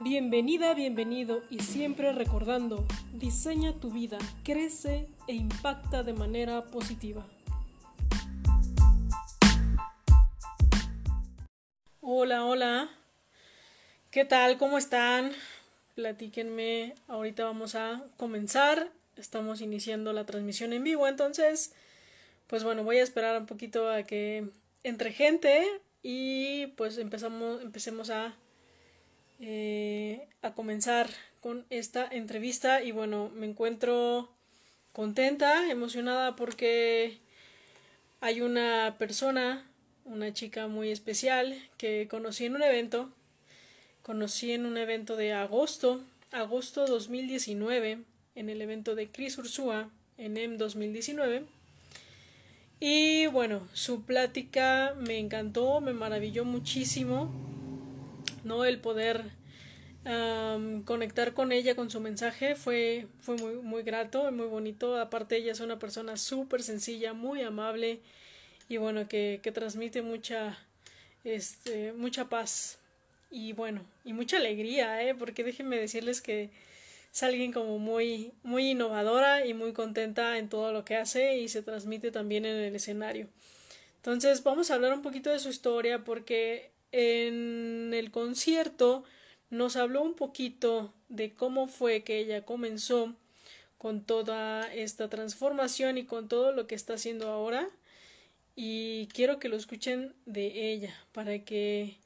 Bienvenida, bienvenido y siempre recordando, diseña tu vida, crece e impacta de manera positiva. Hola, hola. ¿Qué tal? ¿Cómo están? Platíquenme. Ahorita vamos a comenzar. Estamos iniciando la transmisión en vivo, entonces, pues bueno, voy a esperar un poquito a que entre gente y pues empezamos, empecemos a eh, a comenzar con esta entrevista y bueno, me encuentro contenta, emocionada porque hay una persona, una chica muy especial que conocí en un evento, conocí en un evento de agosto, agosto 2019, en el evento de Chris Ursúa en M 2019. Y bueno, su plática me encantó, me maravilló muchísimo ¿no? El poder conectar con ella, con su mensaje, fue, fue muy, muy grato, muy bonito. Aparte, ella es una persona súper sencilla, muy amable y bueno, que, que transmite mucha, este, mucha paz y bueno, y mucha alegría, ¿eh? Porque déjenme decirles que es alguien como muy, muy innovadora y muy contenta en todo lo que hace y se transmite también en el escenario. Entonces, vamos a hablar un poquito de su historia porque en el concierto nos habló un poquito de cómo fue que ella comenzó con toda esta transformación y con todo lo que está haciendo ahora y quiero que lo escuchen de ella para que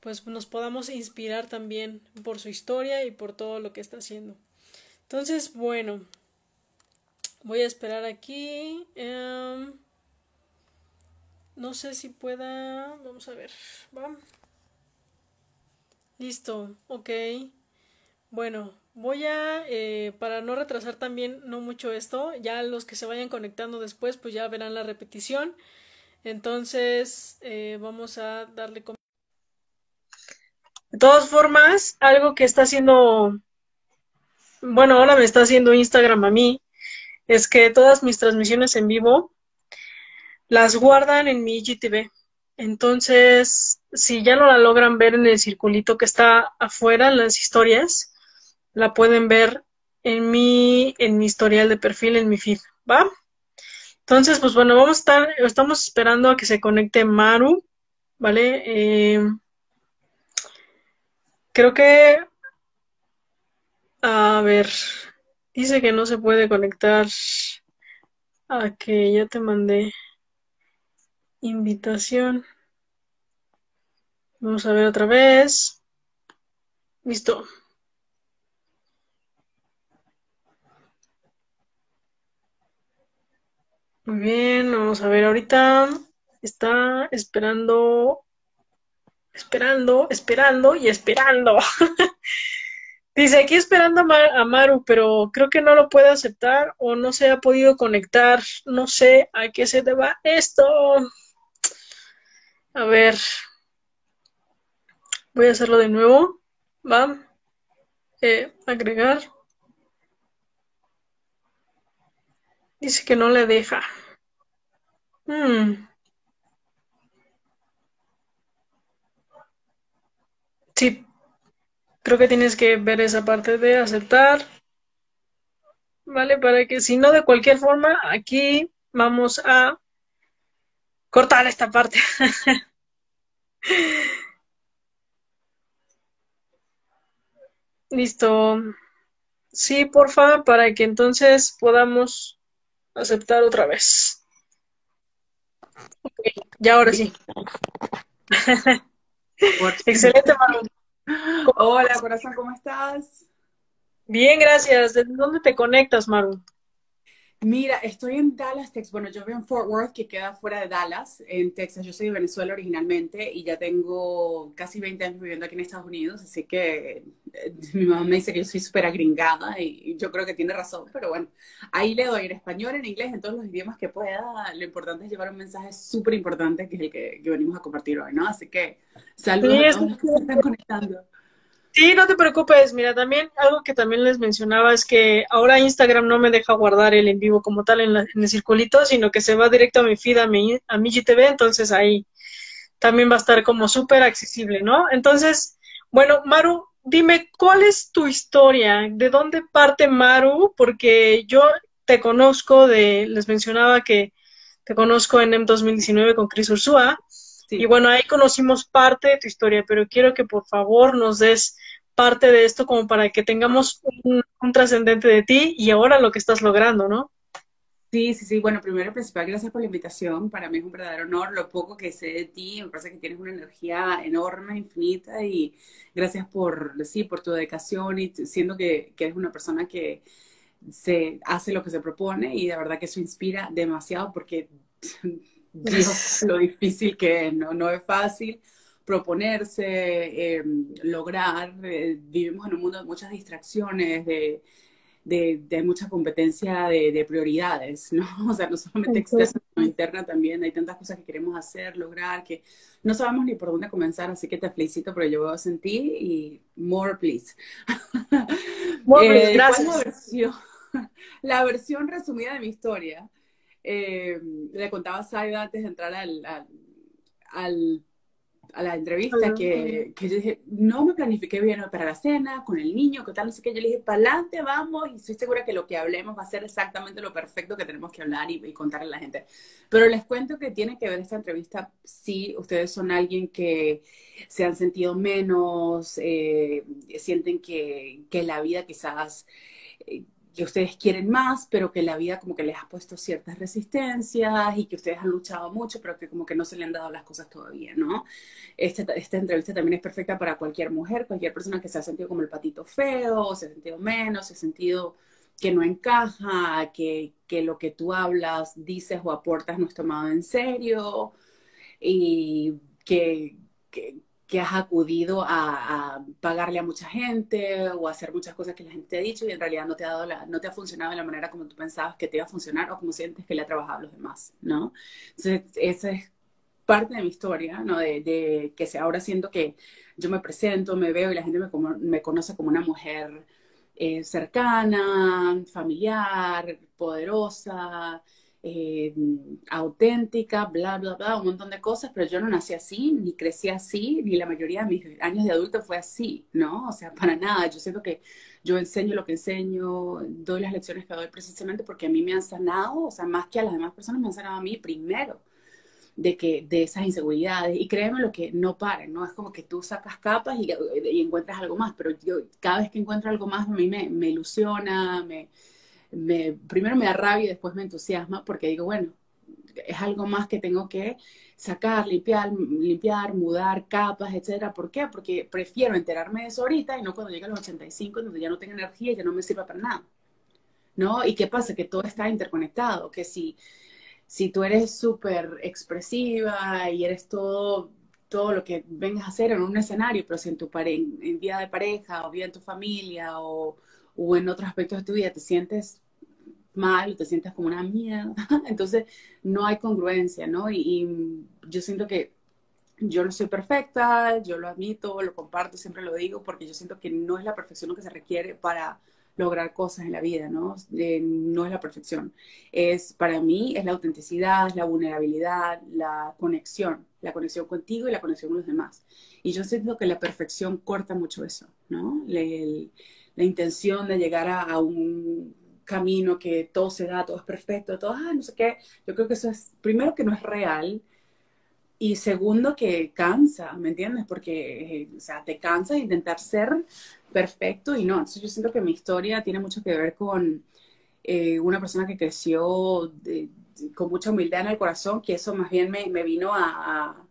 pues nos podamos inspirar también por su historia y por todo lo que está haciendo. Entonces, bueno, voy a esperar aquí. Em, no sé si pueda. Vamos a ver. Listo. Ok. Bueno, voy a, eh, para no retrasar también no mucho esto, ya los que se vayan conectando después, pues ya verán la repetición. Entonces, eh, vamos a darle. De todas formas, algo que está haciendo, bueno, ahora me está haciendo Instagram a mí, es que todas mis transmisiones en vivo las guardan en mi IGTV. Entonces, si ya no la logran ver en el circulito que está afuera, en las historias, la pueden ver en mi, en mi historial de perfil, en mi feed, ¿va? Entonces, pues bueno, vamos a estar, estamos esperando a que se conecte Maru, ¿vale? Eh, creo que, a ver, dice que no se puede conectar a que ya te mandé. Invitación. Vamos a ver otra vez. Listo. Muy bien, vamos a ver ahorita. Está esperando, esperando, esperando y esperando. Dice aquí esperando a, Maru, pero creo que no lo puede aceptar o no se ha podido conectar. No sé a qué se deba esto. A ver. Voy a hacerlo de nuevo. Va. Eh, agregar. Dice que no le deja. Hmm. Sí, creo que tienes que ver esa parte de aceptar. ¿Vale? Para que si no, de cualquier forma, aquí vamos a cortar esta parte. Listo. Sí, porfa, para que entonces podamos aceptar otra vez. Ok, ya ahora sí. Excelente, Maru. Hola, corazón, ¿cómo estás? Bien, gracias. ¿Desde dónde te conectas, Maru? Mira, estoy en Dallas, Texas. Bueno, yo vivo en Fort Worth, que queda fuera de Dallas, en Texas. Yo soy de Venezuela originalmente y ya tengo casi 20 años viviendo aquí en Estados Unidos, así que eh, mi mamá me dice que yo soy súper agringada y yo creo que tiene razón, pero bueno, ahí le doy en español, en inglés, en todos los idiomas que pueda. Lo importante es llevar un mensaje súper importante que es el que, venimos a compartir hoy, ¿no? Así que saludos a todos los que se están conectando. Sí, no te preocupes. Mira, también algo que también les mencionaba es que ahora Instagram no me deja guardar el en vivo como tal en, el circulito, sino que se va directo a mi feed, a mi, a mi GTV, entonces ahí también va a estar como súper accesible, ¿no? Entonces, bueno, Maru, dime, ¿cuál es tu historia? ¿De dónde parte Maru? Porque yo te conozco de, les mencionaba que te conozco en M 2019 con Chris Ursúa. Y bueno, ahí conocimos parte de tu historia, pero quiero que por favor nos des parte de esto como para que tengamos un, un trascendente de ti y ahora lo que estás logrando, ¿no? Sí, sí, sí. Bueno, primero, principal, gracias por la invitación. Para mí es un verdadero honor. Lo poco que sé de ti, me parece que tienes una energía enorme, infinita y gracias por, sí, por tu dedicación y siendo que, que eres una persona que se hace lo que se propone y de verdad que eso inspira demasiado porque Dios, lo difícil que no, no es fácil proponerse, em, lograr. Eh, vivimos en un mundo de muchas distracciones, de de, mucha competencia de, prioridades, ¿no? O sea, no solamente externa, sino interna también. Hay tantas cosas que queremos hacer, lograr, que no sabemos ni por dónde comenzar, así que te felicito por el llevado en ti y more, please. More, eh, gracias. La versión, la versión resumida de mi historia. Eh, le contaba a Saida antes de entrar al, al a la entrevista que, que, yo dije, no me planifiqué bien para la cena, con el niño, que tal, no sé qué. Yo le dije, para adelante, vamos, y estoy segura que lo que hablemos va a ser exactamente lo perfecto que tenemos que hablar y, contarle a la gente. Pero les cuento que tiene que ver esta entrevista si ustedes son alguien que se han sentido menos, eh, sienten que, que la vida quizás... Eh, que ustedes quieren más, pero que la vida como que les ha puesto ciertas resistencias y que ustedes han luchado mucho, pero que como que no se le han dado las cosas todavía, ¿no? Esta, esta entrevista también es perfecta para cualquier mujer, cualquier persona que se ha sentido como el patito feo, o se ha sentido menos, se ha sentido que no encaja, que, que lo que tú hablas, dices o aportas no es tomado en serio y que que has acudido a, pagarle a mucha gente o a hacer muchas cosas que la gente te ha dicho y en realidad no te ha, dado no te ha funcionado de la manera como tú pensabas que te iba a funcionar o como sientes que le ha trabajado a los demás, ¿no? Entonces, esa es parte de mi historia, ¿no? De, de que ahora siento que yo me presento, me veo y la gente me, me conoce como una mujer eh, cercana, familiar, poderosa, eh, auténtica, bla, bla, bla, un montón de cosas, pero yo no nací así, ni crecí así, ni la mayoría de mis años de adulto fue así, ¿no? O sea, para nada. Yo siento que yo enseño lo que enseño, doy las lecciones que doy precisamente porque a mí me han sanado, o sea, más que a las demás personas me han sanado a mí primero de que de esas inseguridades y créeme lo que no paren, ¿no? Es como que tú sacas capas y, y encuentras algo más, pero yo cada vez que encuentro algo más a mí me, me ilusiona, me, primero me da rabia y después me entusiasma porque digo, bueno, es algo más que tengo que sacar, limpiar, limpiar, mudar capas, etcétera. ¿Por qué? Porque prefiero enterarme de eso ahorita y no cuando llegue a los 85, donde ya no tengo energía y ya no me sirva para nada. ¿No? ¿Y qué pasa? Que todo está interconectado, que si, si tú eres súper expresiva y eres todo, todo lo que vengas a hacer en un escenario, pero si en tu en, en vida de pareja o vida en tu familia o, o en otros aspectos de tu vida te sientes mal, te sientes como una mierda, entonces no hay congruencia, ¿no? Y, yo siento que yo no soy perfecta, yo lo admito, lo comparto, siempre lo digo, porque yo siento que no es la perfección lo que se requiere para lograr cosas en la vida, ¿no? no es la perfección. Es, para mí, es la autenticidad, la vulnerabilidad, la conexión, la conexión contigo y la conexión con los demás. Y yo siento que la perfección corta mucho eso, ¿no? la intención de llegar a un camino que todo se da, todo es perfecto, todo, ah, no sé qué. Yo creo que eso es, primero, que no es real. Y segundo, que cansa, ¿me entiendes? Porque, eh, o sea, te cansa de intentar ser perfecto y no. Entonces yo siento que mi historia tiene mucho que ver con eh, una persona que creció con mucha humildad en el corazón, que eso más bien me, me vino a, a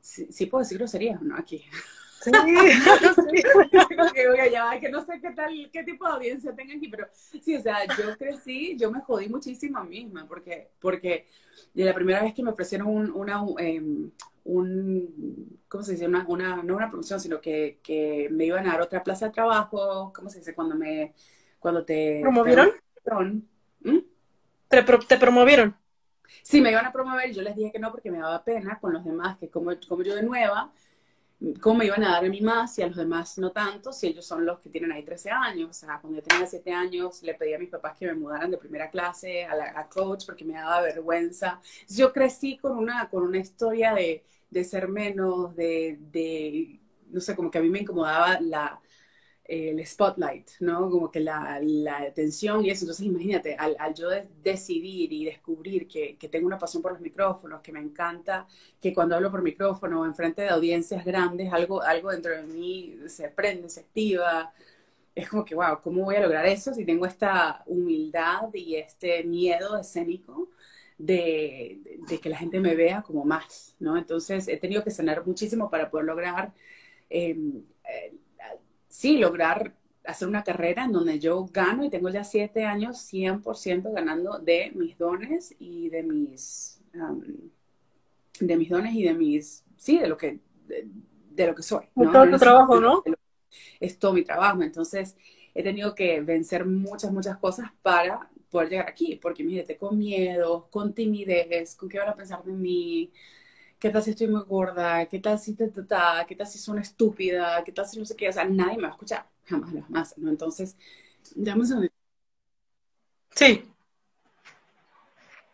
sí, puedo decir groserías, ¿no? Aquí. Sí, que no sé qué tal, qué tipo de audiencia tengan aquí, pero sí, o sea, yo crecí, yo me jodí muchísimo a mí misma, porque, porque de la primera vez que me ofrecieron un, una, em, un, ¿cómo se dice? Una, una, no una promoción, sino que, que me iban a dar otra plaza de trabajo, ¿cómo se dice? Cuando me, cuando te... ¿Promovieron? ¿Mm? ¿Te, ¿Te promovieron? Sí, me iban a promover y yo les dije que no porque me daba pena con los demás, que como, como yo de nueva, cómo me iban a dar a mí más y a los demás no tanto, si ellos son los que tienen ahí 13 años. O sea, cuando yo tenía 7 años, le pedí a mis papás que me mudaran de primera clase a la coach porque me daba vergüenza. Yo crecí con una, con una historia de, de ser menos, de, de, no sé, como que a mí me incomodaba la, el spotlight, ¿no? Como que la, la atención y eso. Entonces, imagínate, al, al yo decidir y descubrir que, que, tengo una pasión por los micrófonos, que me encanta, que cuando hablo por micrófono o enfrente de audiencias grandes, algo, algo dentro de mí se prende, se activa. Es como que, wow, ¿cómo voy a lograr eso si tengo esta humildad y este miedo escénico? De, de, que la gente me vea como más, ¿no? Entonces he tenido que sanar muchísimo para poder lograr eh, eh, sí, lograr hacer una carrera en donde yo gano y tengo ya siete años 100% ganando de mis dones y de mis, de mis dones y de mis, sí, de lo que, de, lo que soy. ¿no? Todo tu trabajo, ¿no? Es todo mi trabajo. Entonces, he tenido que vencer muchas, muchas cosas para poder llegar aquí, porque imagínate, con miedo, con timidez, con qué van a pensar de mí, ¿qué tal si estoy muy gorda? ¿Qué tal si te, ¿Qué tal si soy una estúpida? ¿Qué tal si no sé qué? O sea, nadie me va a escuchar, jamás, jamás, ¿no? Entonces, damos un... Sí.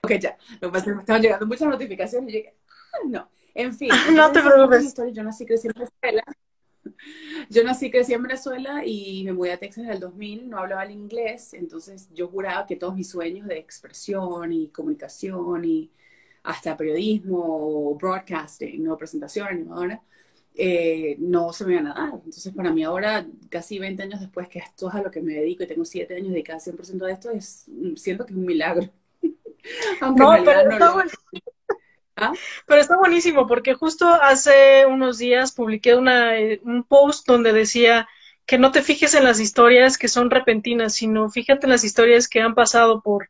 Ok, ya. Lo que pasa es que me estaban llegando muchas notificaciones y llegué, ah, no. En fin. no te preocupes. Yo nací crecí en Venezuela. Yo nací crecí en Venezuela y me mudé a Texas en el 2000, no hablaba el inglés, entonces yo juraba que todos mis sueños de expresión y comunicación y hasta periodismo, broadcasting, ¿no? presentación animadora, eh, no se me iban a dar. Entonces, para mí ahora, casi 20 años después, que esto es a lo que me dedico y tengo 7 años dedicada 100% de esto, es, siento que es un milagro. Aunque no, pero, está ¿Ah? pero está buenísimo, porque justo hace unos días publiqué una, eh, un post donde decía que no te fijes en las historias que son repentinas, sino fíjate en las historias que han pasado por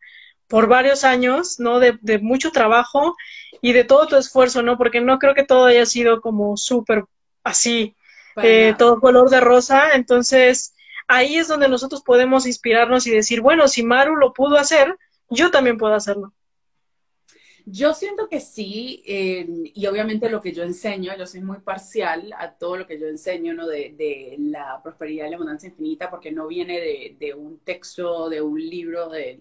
por varios años, ¿no? De, de, mucho trabajo y de todo tu esfuerzo, ¿no? Porque no creo que todo haya sido como súper así, eh, todo color de rosa. Entonces, ahí es donde nosotros podemos inspirarnos y decir, bueno, si Maru lo pudo hacer, yo también puedo hacerlo. Yo siento que sí, eh, y obviamente lo que yo enseño, yo soy muy parcial a todo lo que yo enseño, ¿no? De, de la prosperidad y la abundancia infinita, porque no viene de, de un texto, de un libro, de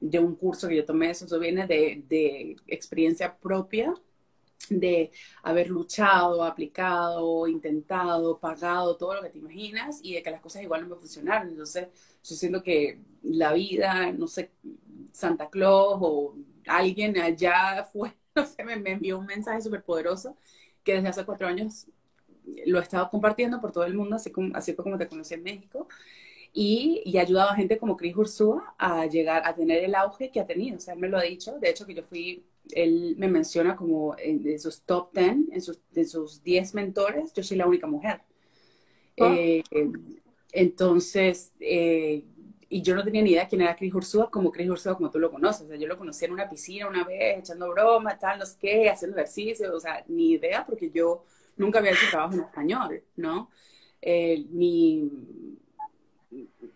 de un curso que yo tomé, eso, viene de, de experiencia propia, de haber luchado, aplicado, intentado, pagado, todo lo que te imaginas y de que las cosas igual no me funcionaron. Entonces, yo siento que la vida, no sé, Santa Claus o alguien allá fue, no sé, me, envió un mensaje súper poderoso que desde hace cuatro años lo he estado compartiendo por todo el mundo, así, como, así fue como te conocí en México y, y ha ayudado a gente como Chris Ursúa a llegar a tener el auge que ha tenido. O sea, él me lo ha dicho. De hecho, que yo fui, él me menciona como en, de sus top 10, en sus, de sus 10 mentores, yo soy la única mujer. Oh. Eh, entonces, eh, y yo no tenía ni idea quién era Chris Ursúa como Chris Ursúa como tú lo conoces. O sea, yo lo conocí en una piscina una vez, echando bromas, tal, no sé qué, haciendo ejercicio, o sea, ni idea porque yo nunca había hecho trabajo en español, ¿no? Eh, ni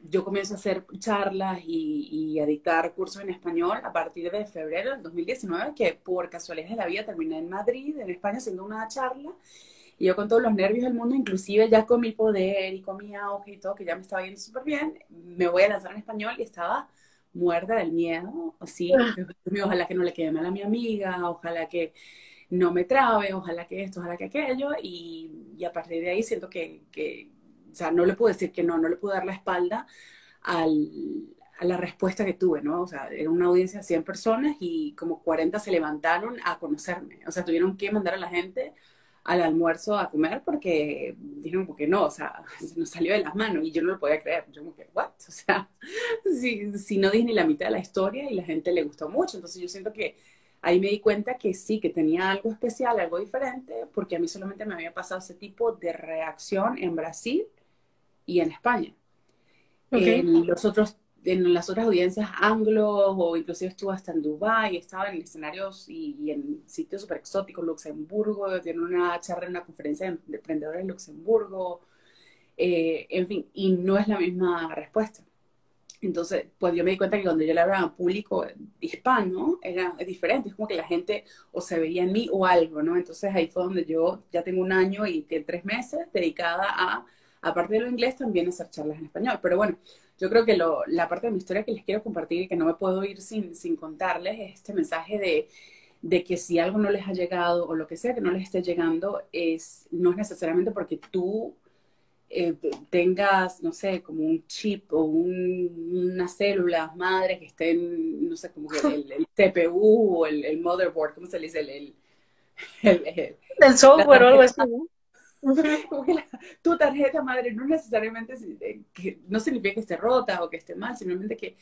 yo comienzo a hacer charlas y, a dictar cursos en español a partir de febrero del 2019, que por casualidad de la vida terminé en Madrid, en España, haciendo una charla. Y yo con todos los nervios del mundo, inclusive ya con mi poder y con mi auge y todo, que ya me estaba yendo súper bien, me voy a lanzar en español y estaba muerta del miedo, así, ah. ojalá que no le quede mal a mi amiga, ojalá que no me trabe, ojalá que esto, ojalá que aquello, y, y a partir de ahí siento que, que o sea, no le puedo decir que no, no le puedo dar la espalda al, a la respuesta que tuve, ¿no? O sea, era una audiencia de 100 personas y como 40 se levantaron a conocerme. O sea, tuvieron que mandar a la gente al almuerzo a comer porque dijeron, porque no, o sea, se nos salió de las manos y yo no lo podía creer. Yo como que, ¿what? O sea, si, si no dije ni la mitad de la historia y la gente le gustó mucho. Entonces yo siento que ahí me di cuenta que sí, que tenía algo especial, algo diferente, porque a mí solamente me había pasado ese tipo de reacción en Brasil y en España. En, los otros, en las otras audiencias anglos o inclusive estuvo hasta en Dubái, estaba en escenarios y, en sitios súper exóticos, Luxemburgo, tiene una charla en una conferencia de emprendedores en Luxemburgo, eh, en fin, y no es la misma respuesta. Entonces, pues yo me di cuenta que cuando yo le hablaba a público hispano, era diferente, es como que la gente o se veía en mí o algo, ¿no? Entonces ahí fue donde yo ya tengo un año y tres meses dedicada a aparte de lo inglés, también hacer charlas en español. Pero bueno, yo creo que lo, la parte de mi historia que les quiero compartir y que no me puedo ir sin, sin contarles es este mensaje de, de, que si algo no les ha llegado o lo que sea que no les esté llegando, es, no es necesariamente porque tú eh, tengas, no sé, como un chip o un, unas células madres que estén, no sé, como que el, CPU o el, motherboard, ¿cómo se le dice? El, el, software o algo así. Tu tarjeta madre no necesariamente eh, que, no significa que esté rota o que esté mal, simplemente que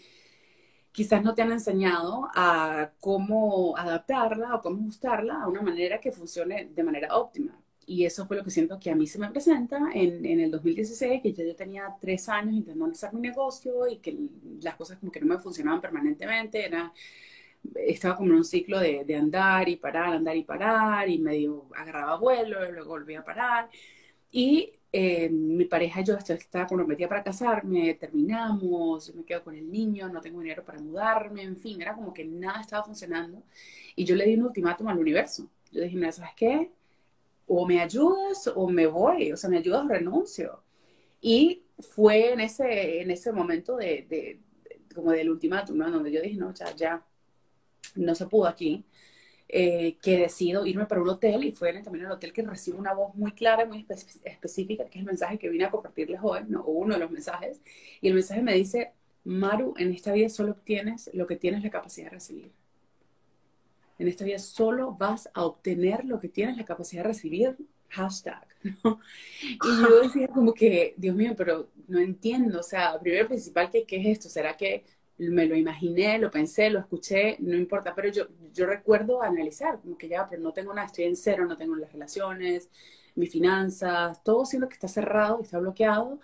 quizás no te han enseñado a cómo adaptarla o cómo ajustarla a una manera que funcione de manera óptima. Y eso fue lo que siento que a mí se me presenta en, en el 2016, que yo, tenía tres años intentando hacer mi negocio y que las cosas como que no me funcionaban permanentemente, era, estaba como en un ciclo de, de andar y parar, andar y parar, y medio agarraba vuelo, luego volvía a parar. Y eh, mi pareja yo estaba comprometida para casarme, terminamos, yo me quedo con el niño, no tengo dinero para mudarme, en fin, era como que nada estaba funcionando. Y yo le di un ultimátum al universo. Yo dije, mira, ¿sabes qué? o me ayudas o me voy, o sea, me ayudas o renuncio. Y fue en ese, en ese momento de, de, como del ultimátum, ¿no? Donde yo dije, no, ya, ya, no se pudo aquí, eh, que decido irme para un hotel y fue en el camino al hotel que recibo una voz muy clara, muy específica, que es el mensaje que vine a compartirles hoy, ¿no? o uno de los mensajes, y el mensaje me dice, Maru, en esta vida solo obtienes lo que tienes la capacidad de recibir en esta vida solo vas a obtener lo que tienes la capacidad de recibir, hashtag. Y yo decía como que, Dios mío, pero no entiendo, o sea, primero principal, ¿qué, ¿qué es esto? ¿Será que me lo imaginé, lo pensé, lo escuché, no importa, pero yo, yo recuerdo analizar, como que ya, pero no tengo nada, estoy en cero, no tengo las relaciones, mis finanzas, todo siendo que está cerrado, está bloqueado,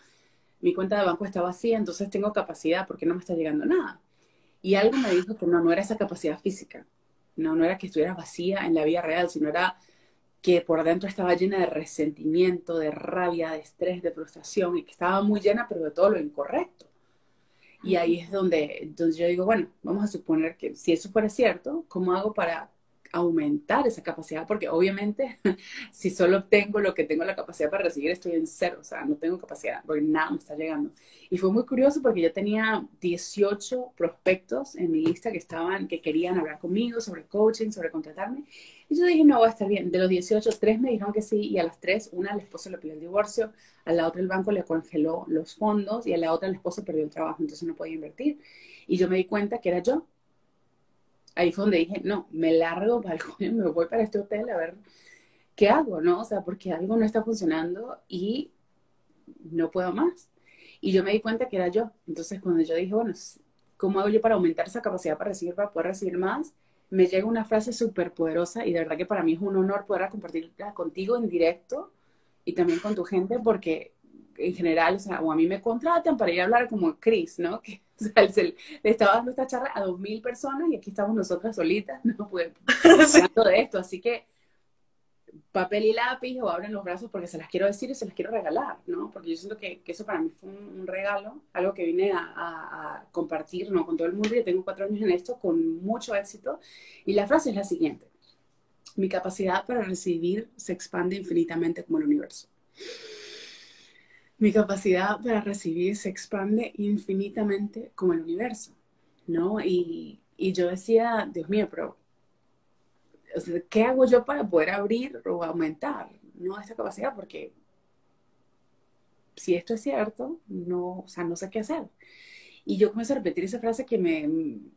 mi cuenta de banco está vacía, entonces tengo capacidad, porque no me está llegando nada? Y algo me dijo que no, no era esa capacidad física, no, no era que estuviera vacía en la vida real, sino era que por dentro estaba llena de resentimiento, de rabia, de estrés, de frustración, y que estaba muy llena, pero de todo lo incorrecto. Y ahí es donde, donde yo digo, bueno, vamos a suponer que si eso fuera cierto, ¿cómo hago para aumentar esa capacidad, porque obviamente si solo tengo lo que tengo la capacidad para recibir, estoy en cero, o sea, no tengo capacidad, porque nada me está llegando. Y fue muy curioso porque yo tenía 18 prospectos en mi lista que estaban, que querían hablar conmigo sobre coaching, sobre contratarme. Y yo dije, no, va a estar bien. De los 18, tres me dijeron que sí, y a las tres, una el esposo le pidió el divorcio, a la otra el banco le congeló los fondos, y a la otra el esposo perdió el trabajo, entonces no podía invertir. Y yo me di cuenta que era yo, ahí fue donde dije, no, me largo me voy para este hotel a ver qué hago, ¿no? O sea, porque algo no está funcionando y no puedo más. Y yo me di cuenta que era yo. Entonces, cuando yo dije, bueno, ¿cómo hago yo para aumentar esa capacidad para recibir, para poder recibir más? Me llega una frase súper poderosa y de verdad que para mí es un honor poder compartirla contigo en directo y también con tu gente porque en general, o sea, o a mí me contratan para ir a hablar como Chris, ¿no? Que o sea, le estaba dando esta charla a dos mil personas y aquí estamos nosotras solitas, no pues, hablando de esto. Así que papel y lápiz o abren los brazos porque se las quiero decir y se las quiero regalar, ¿no? Porque yo siento que, que eso para mí fue un, regalo, algo que vine a, compartir, ¿no? Con todo el mundo. Yo tengo cuatro años en esto con mucho éxito. Y la frase es la siguiente. Mi capacidad para recibir se expande infinitamente como el universo mi capacidad para recibir se expande infinitamente como el universo, ¿no? Y, yo decía, Dios mío, pero ¿qué hago yo para poder abrir o aumentar ¿no? esta capacidad? Porque si esto es cierto, no, o sea, no sé qué hacer. Y yo comencé a repetir esa frase que me,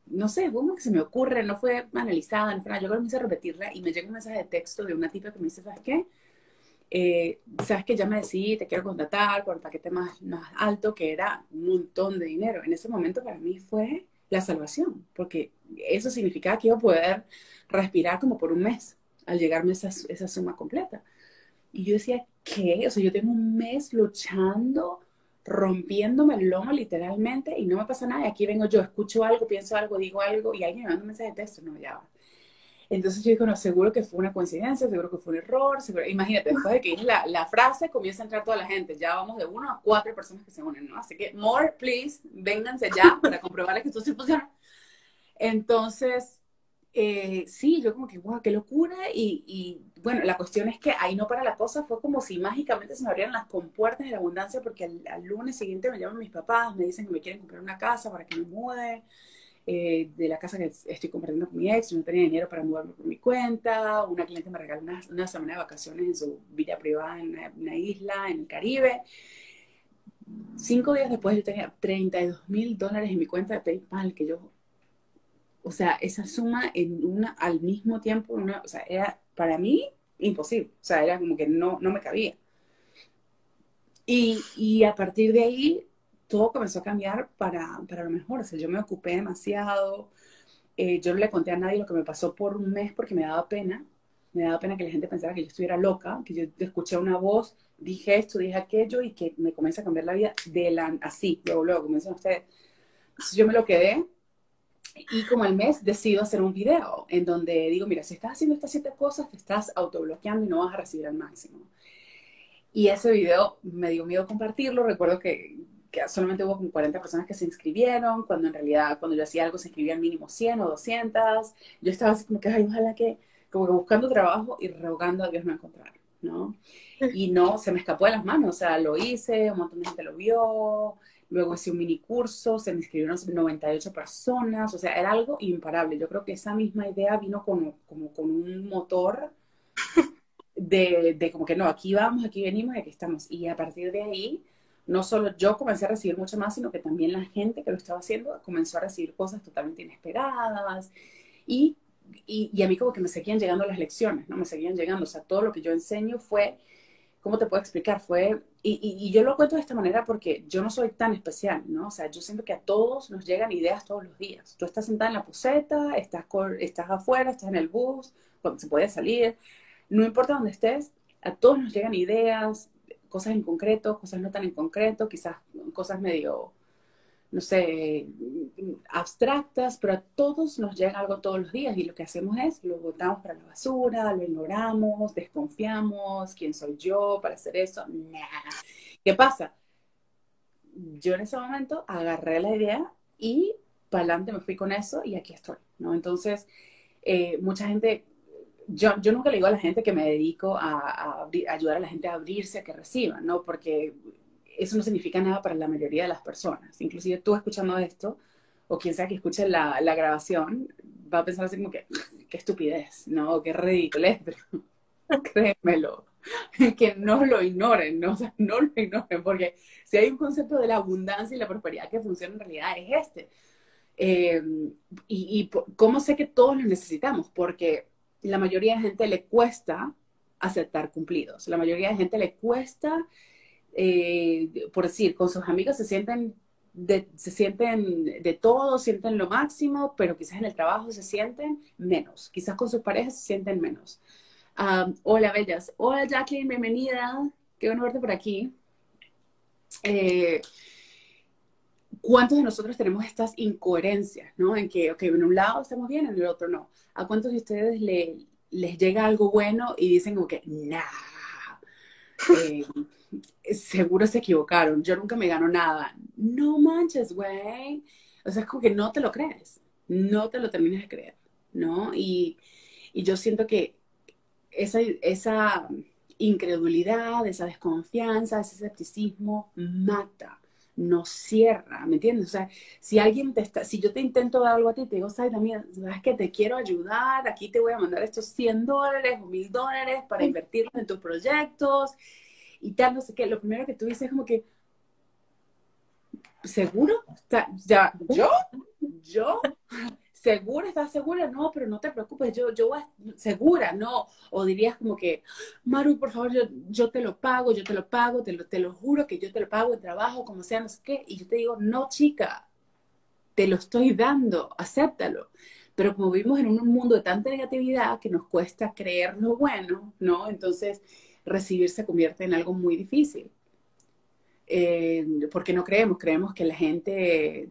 no sé, como que se me ocurre, no fue analizada, no fue yo comencé a repetirla y me llega un mensaje de texto de una tipa que me dice, ¿sabes qué? Eh, sabes que ya me decidí, te quiero contratar por el paquete más, más alto, que era un montón de dinero. En ese momento para mí fue la salvación, porque eso significaba que iba a poder respirar como por un mes al llegarme esa, esa suma completa. Y yo decía, ¿qué? O sea, yo tengo un mes luchando, rompiéndome el lomo literalmente y no me pasa nada. Y aquí vengo yo, escucho algo, pienso algo, digo algo y alguien me manda un mensaje de texto. No, ya va. Entonces yo digo, no, seguro que fue una coincidencia, seguro que fue un error, seguro... imagínate, después de que dije la, la, frase, comienza a entrar toda la gente, ya vamos de uno a cuatro personas que se unen, ¿no? Así que, more, please, vénganse ya para comprobarles que esto sí funciona. Entonces, eh, sí, yo como que, wow, qué locura, y, bueno, la cuestión es que ahí no para la cosa, fue como si mágicamente se me abrieran las compuertas de la abundancia, porque al, lunes siguiente me llaman mis papás, me dicen que me quieren comprar una casa para que me mude, eh, de la casa que estoy compartiendo con mi ex, no tenía dinero para mudarme por mi cuenta, una cliente me regaló una, semana de vacaciones en su vida privada en una, isla, en el Caribe. cinco días después yo tenía 32 mil dólares en mi cuenta de PayPal, que yo, o sea, esa suma en una, al mismo tiempo, una, o sea, era para mí imposible, o sea, era como que no, no me cabía. Y, y a partir de ahí, todo comenzó a cambiar para, para lo mejor, o sea, yo me ocupé demasiado, eh, yo no le conté a nadie lo que me pasó por un mes porque me daba pena, me daba pena que la gente pensara que yo estuviera loca, que yo escuché una voz, dije esto, dije aquello y que me comienza a cambiar la vida de la, así, luego, luego, como dicen ustedes. Entonces yo me lo quedé y como al mes decido hacer un video en donde digo, mira, si estás haciendo estas siete cosas, te estás autobloqueando y no vas a recibir al máximo. Y ese video me dio miedo compartirlo. Recuerdo que, que solamente hubo como 40 personas que se inscribieron, cuando en realidad cuando yo hacía algo se inscribían mínimo 100 o 200. Yo estaba así como que, ay, ojalá que, como que buscando trabajo y rogando a Dios no encontrar, ¿no? Y no, se me escapó de las manos, o sea, lo hice, un montón de gente lo vio, luego hice un mini curso, se me inscribieron 98 personas, o sea, era algo imparable. Yo creo que esa misma idea vino como, como con un motor de, de como que no, aquí vamos, aquí venimos y aquí estamos. Y a partir de ahí, no solo yo comencé a recibir mucho más, sino que también la gente que lo estaba haciendo comenzó a recibir cosas totalmente inesperadas. Y, y, y, a mí como que me seguían llegando las lecciones, ¿no? Me seguían llegando. O sea, todo lo que yo enseño fue, ¿cómo te puedo explicar? Fue, y, y, yo lo cuento de esta manera porque yo no soy tan especial, ¿no? O sea, yo siento que a todos nos llegan ideas todos los días. Tú estás sentada en la puseta, estás, estás afuera, estás en el bus, cuando se puede salir. No importa dónde estés, a todos nos llegan ideas, cosas en concreto, cosas no tan en concreto, quizás cosas medio, no sé, abstractas, pero a todos nos llega algo todos los días y lo que hacemos es lo botamos para la basura, lo ignoramos, desconfiamos, ¿quién soy yo para hacer eso? Nah. ¿Qué pasa? Yo en ese momento agarré la idea y para adelante me fui con eso y aquí estoy, ¿no? Entonces, eh, mucha gente yo, yo nunca le digo a la gente que me dedico a, ayudar a la gente a abrirse, a que reciban, ¿no? Porque eso no significa nada para la mayoría de las personas. Inclusive tú escuchando esto, o quien sea que escuche la, la grabación, va a pensar así como que, qué estupidez, ¿no? Qué ridiculez, pero créemelo, que no lo ignoren, ¿no? O sea, no lo ignoren, porque si hay un concepto de la abundancia y la prosperidad que funciona en realidad es este. Eh, y, y cómo sé que todos lo necesitamos, porque la mayoría de gente le cuesta aceptar cumplidos. La mayoría de gente le cuesta, eh, por decir, con sus amigos se sienten de, se sienten de todo, sienten lo máximo, pero quizás en el trabajo se sienten menos. Quizás con sus parejas se sienten menos. hola, bellas. Hola, Jacqueline, bienvenida. Qué bueno verte por aquí. Eh, ¿Cuántos de nosotros tenemos estas incoherencias, ¿no? En que, ok, en un lado estamos bien, en el otro no. ¿A cuántos de ustedes les llega algo bueno y dicen como que, nah, eh, seguro se equivocaron, yo nunca me gano nada? No manches, güey. O sea, es como que no te lo crees, no te lo terminas de creer, ¿no? Y, y yo siento que esa, esa incredulidad, esa desconfianza, ese escepticismo mata nos cierra, ¿me entiendes? O sea, si alguien te está, si yo te intento dar algo a ti, te digo, sabes, también, sabes que te quiero ayudar, aquí te voy a mandar estos 100 dólares o 1000 dólares para invertirlos en tus proyectos y tal, no sé qué, lo primero que tú dices es como que, ¿seguro? ¿Ya? ¿Yo? ¿Yo? ¿Segura? ¿Estás segura? No, pero no te preocupes, yo, yo voy segura, no. O dirías como que, Maru, por favor, yo, yo te lo pago, yo te lo pago, te lo, te lo juro que yo te lo pago en trabajo, como sea, no sé qué. Y yo te digo, no, chica, te lo estoy dando, acéptalo. Pero como vivimos en un mundo de tanta negatividad que nos cuesta creer lo bueno, ¿no? Entonces, recibir se convierte en algo muy difícil. Eh, porque no creemos, creemos que la gente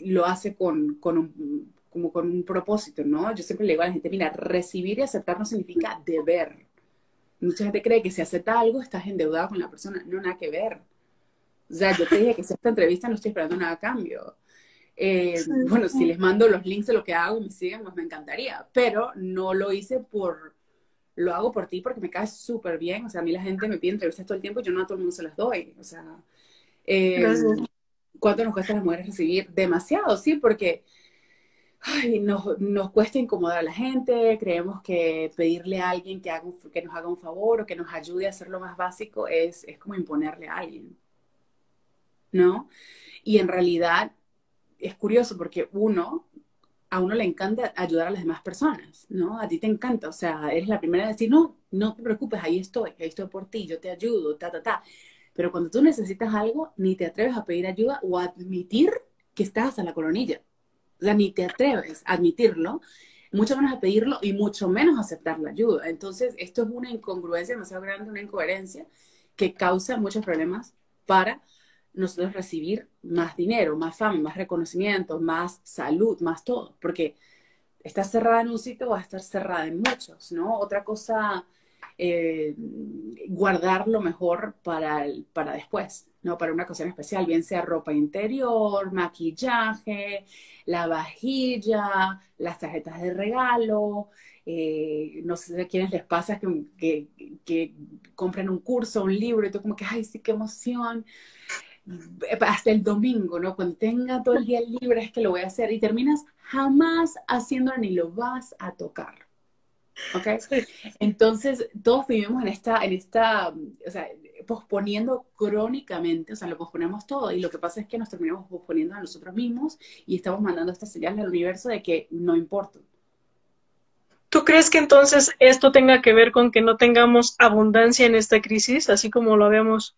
lo hace con, con un, como con un propósito, ¿no? Yo siempre le digo a la gente, mira, recibir y aceptar no significa deber. Mucha gente cree que si acepta algo estás endeudado con la persona. No, nada que ver. O sea, yo te dije que si esta entrevista no estoy esperando nada a cambio. Eh, bueno, si les mando los links de lo que hago, me siguen, pues me encantaría. Pero no lo hice por, lo hago por ti porque me cae súper bien. O sea, a mí la gente me pide entrevistas todo el tiempo y yo no a todo el mundo se las doy. O sea, eh, ¿Cuánto nos cuesta a las mujeres recibir? Demasiado, sí, porque ay, nos, nos, cuesta incomodar a la gente, creemos que pedirle a alguien que, haga que nos haga un favor o que nos ayude a hacer lo más básico es, es como imponerle a alguien. ¿no? Y en realidad es curioso porque uno, a uno le encanta ayudar a las demás personas, ¿no? A ti te encanta, o sea, eres la primera a decir, no, no te preocupes, ahí estoy, ahí estoy por ti, yo te ayudo, ta, ta, ta. Pero cuando tú necesitas algo, ni te atreves a pedir ayuda o a admitir que estás hasta la coronilla. O sea, ni te atreves a admitirlo, mucho menos a pedirlo y mucho menos a aceptar la ayuda. Entonces, esto es una incongruencia demasiado grande, una incoherencia que causa muchos problemas para nosotros recibir más dinero, más fama, más reconocimiento, más salud, más todo, porque estás cerrada en un sitio, va a estar cerrada en muchos, ¿no? Otra cosa, eh, guardar lo mejor para, para después, ¿no? Para una ocasión especial, bien sea ropa interior, maquillaje, la vajilla, las tarjetas de regalo, eh, no sé a quiénes les pasa que, que, un curso, un libro, y tú como que, ay, sí, qué emoción hasta el domingo, ¿no? Cuando tenga todo el día libre es que lo voy a hacer y terminas jamás haciéndolo ni lo vas a tocar. ¿Ok? Entonces, todos vivimos en esta, en esta, o sea, posponiendo crónicamente, o sea, lo posponemos todo y lo que pasa es que nos terminamos posponiendo a nosotros mismos y estamos mandando estas señales al universo de que no importa. ¿Tú crees que entonces esto tenga que ver con que no tengamos abundancia en esta crisis, así como lo habíamos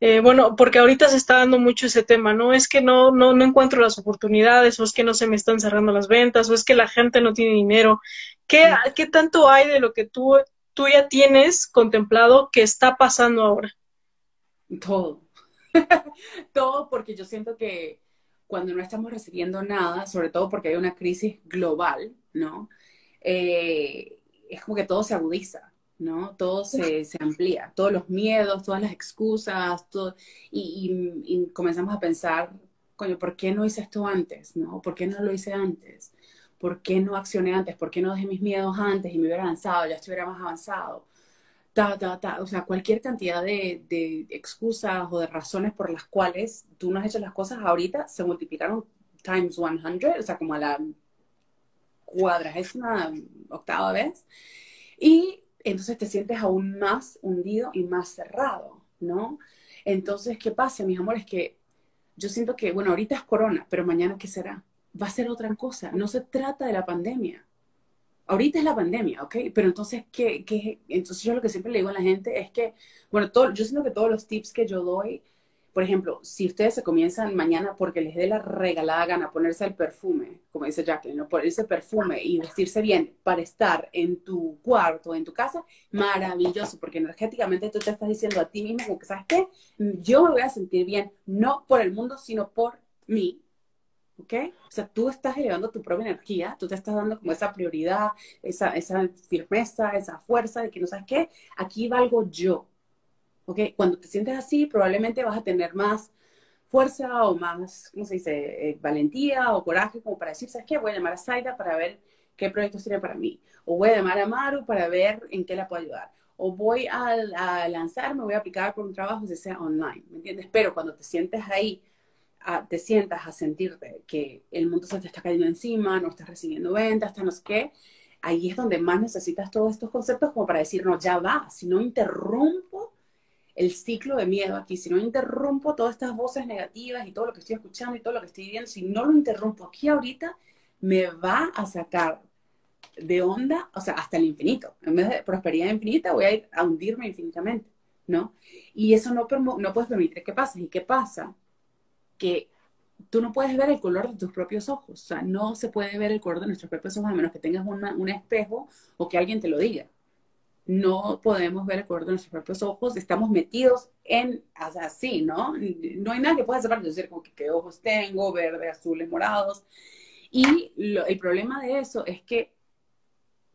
eh, bueno, porque ahorita se está dando mucho ese tema, ¿no? Es que no, no, no encuentro las oportunidades, o es que no se me están cerrando las ventas, o es que la gente no tiene dinero. ¿Qué, ¿qué tanto hay de lo que tú, tú ya tienes contemplado que está pasando ahora? Todo. todo porque yo siento que cuando no estamos recibiendo nada, sobre todo porque hay una crisis global, ¿no? Eh, es como que todo se agudiza. ¿No? Todo se, amplía, todos los miedos, todas las excusas, todo, y, comenzamos a pensar, coño, ¿por qué no hice esto antes? ¿no? ¿Por qué no lo hice antes? ¿Por qué no accioné antes? ¿Por qué no dejé mis miedos antes y me hubiera avanzado, ya estuviera más avanzado? Ta, ta, ta. O sea, cualquier cantidad de, de excusas o de razones por las cuales tú no has hecho las cosas ahorita se multiplicaron times 100, o sea, como a la cuadragésima octava vez. Y entonces te sientes aún más hundido y más cerrado, ¿no? Entonces, ¿qué pasa, mis amores? Que yo siento que, bueno, ahorita es corona, pero mañana, ¿qué será? Va a ser otra cosa. No se trata de la pandemia. Ahorita es la pandemia, ¿ok? Pero entonces, ¿qué, qué? Entonces yo lo que siempre le digo a la gente es que, bueno, todo, yo siento que todos los tips que yo doy por ejemplo, si ustedes se comienzan mañana porque les dé la regalada gana ponerse el perfume, como dice Jacqueline, ¿no? ponerse perfume y vestirse bien para estar en tu cuarto, en tu casa, maravilloso, porque energéticamente tú te estás diciendo a ti mismo que, ¿sabes qué? Yo me voy a sentir bien, no por el mundo, sino por mí. ¿Ok? O sea, tú estás elevando tu propia energía, tú te estás dando como esa prioridad, esa, esa firmeza, esa fuerza de que no sabes qué, aquí valgo yo, cuando te sientes así, probablemente vas a tener más fuerza o más, ¿cómo se dice?, eh, valentía o coraje como para decir, ¿sabes qué? Voy a llamar a Zaida para ver qué proyectos tiene para mí. O voy a llamar a Maru para ver en qué la puedo ayudar. O voy a, a lanzarme, voy a aplicar por un trabajo que sea online, ¿me entiendes? Pero cuando te sientes ahí, te sientas a sentirte que el mundo se te está cayendo encima, no estás recibiendo ventas, no sé qué, ahí es donde más necesitas todos estos conceptos como para decir, no, ya va, si no interrumpo el ciclo de miedo aquí, si no interrumpo todas estas voces negativas y todo lo que estoy escuchando y todo lo que estoy viendo, si no lo interrumpo aquí ahorita, me va a sacar de onda, o sea, hasta el infinito. En vez de prosperidad infinita, voy a ir a hundirme infinitamente, ¿no? Y eso no, no puedes permitir que pase. ¿Y qué pasa? Que tú no puedes ver el color de tus propios ojos. O sea, no se puede ver el color de nuestros propios ojos a menos que tengas un espejo o que alguien te lo diga no podemos ver el color de nuestros propios ojos, estamos metidos en, así, ¿no? No hay nada que pueda separar, decir como que qué ojos tengo, verde, azules, morados. Y el problema de eso es que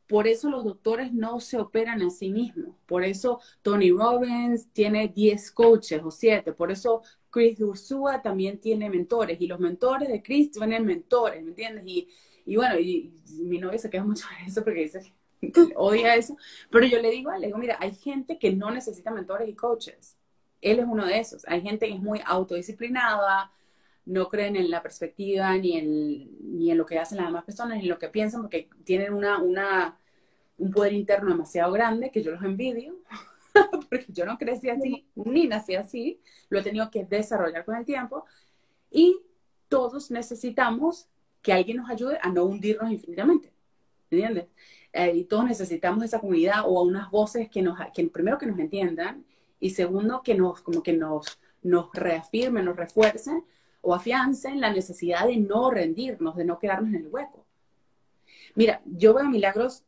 por eso los doctores no se operan a sí mismos. Por eso Tony Robbins tiene 10 coaches o 7. Por eso Chris Ursula también tiene mentores. Y los mentores de Chris tienen mentores, ¿me entiendes? Y, y bueno, y, mi novia se queda mucho de eso porque dice odia eso, pero yo le digo, le digo, mira, hay gente que no necesita mentores y coaches. Él es uno de esos. Hay gente que es muy autodisciplinada, no creen en la perspectiva ni en, ni en lo que hacen las demás personas, ni en lo que piensan, porque tienen una, una, un poder interno demasiado grande, que yo los envidio, porque yo no crecí así, ni nací así, lo he tenido que desarrollar con el tiempo. Y todos necesitamos que alguien nos ayude a no hundirnos infinitamente. ¿Entiendes? Eh, y todos necesitamos esa comunidad o a unas voces que nos, que primero que nos entiendan y segundo que nos, como que nos, nos reafirmen, nos refuercen o afiancen la necesidad de no rendirnos, de no quedarnos en el hueco. Mira, yo veo milagros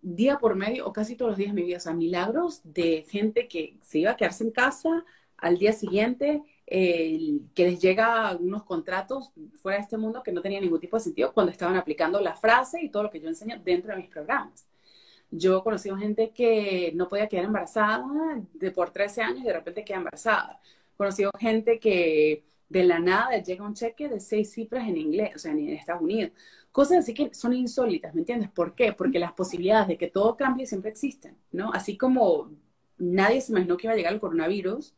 día por medio o casi todos los días de mi vida, o sea, milagros de gente que se iba a quedarse en casa al día siguiente, que les llega unos contratos fuera de este mundo que no tenían ningún tipo de sentido cuando estaban aplicando la frase y todo lo que yo enseño dentro de mis programas. Yo he conocido gente que no podía quedar embarazada de por 13 años y de repente queda embarazada. He conocido gente que de la nada llega un cheque de seis cifras en inglés, o sea, en Estados Unidos. Cosas así que son insólitas, ¿me entiendes? ¿Por qué? Porque las posibilidades de que todo cambie siempre existen, ¿no? Así como nadie se imaginó que iba a llegar el coronavirus,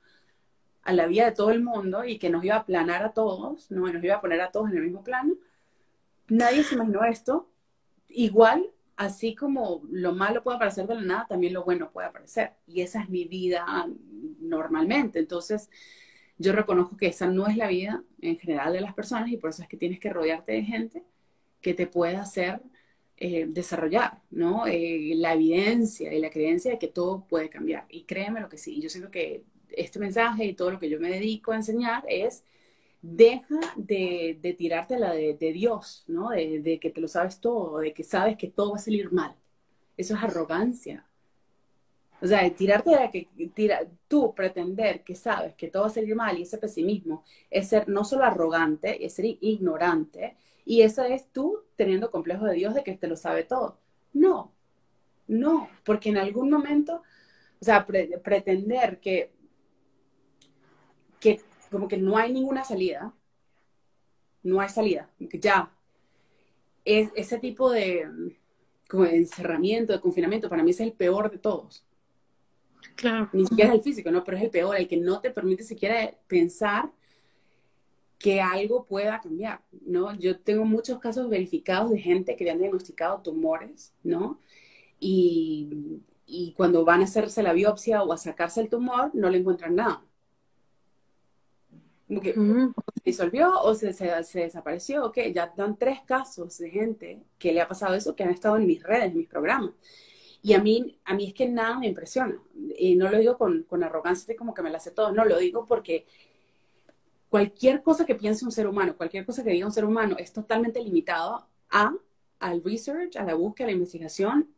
a la vida de todo el mundo y que nos iba a aplanar a todos, ¿no? Nos iba a poner a todos en el mismo plano. Nadie se imaginó esto. Igual, así como lo malo puede aparecer de la nada, también lo bueno puede aparecer. Y esa es mi vida normalmente. Entonces, yo reconozco que esa no es la vida en general de las personas y por eso es que tienes que rodearte de gente que te pueda hacer eh, desarrollar, ¿no? Eh, la evidencia y la creencia de que todo puede cambiar. Y créeme lo que sí. Yo siento que este mensaje y todo lo que yo me dedico a enseñar es deja de, de tirártela de, de, Dios, ¿no? De, que te lo sabes todo, de que sabes que todo va a salir mal. Eso es arrogancia. O sea, tirarte de que tira, tú pretender que sabes que todo va a salir mal y ese pesimismo es ser no solo arrogante, es ser ignorante. Y eso es tú teniendo complejo de Dios de que te lo sabe todo. No, no, porque en algún momento, o sea, pretender que que como que no hay ninguna salida, no hay salida, que ya es ese tipo de como de encerramiento, de confinamiento, para mí es el peor de todos. Claro. Ni siquiera es el físico, ¿no? Pero es el peor, el que no te permite siquiera pensar que algo pueda cambiar, ¿no? Yo tengo muchos casos verificados de gente que le han diagnosticado tumores, ¿no? Y, y cuando van a hacerse la biopsia o a sacarse el tumor, no le encuentran nada. Como que se disolvió o se, se, desapareció. Ok, ya dan tres casos de gente que le ha pasado eso que han estado en mis redes, en mis programas. Y a mí, a mí es que nada me impresiona. Y no lo digo con, con arrogancia de como que me la sé todo. No, lo digo porque cualquier cosa que piense un ser humano, cualquier cosa que diga un ser humano es totalmente limitado a, al research, a la búsqueda, a la investigación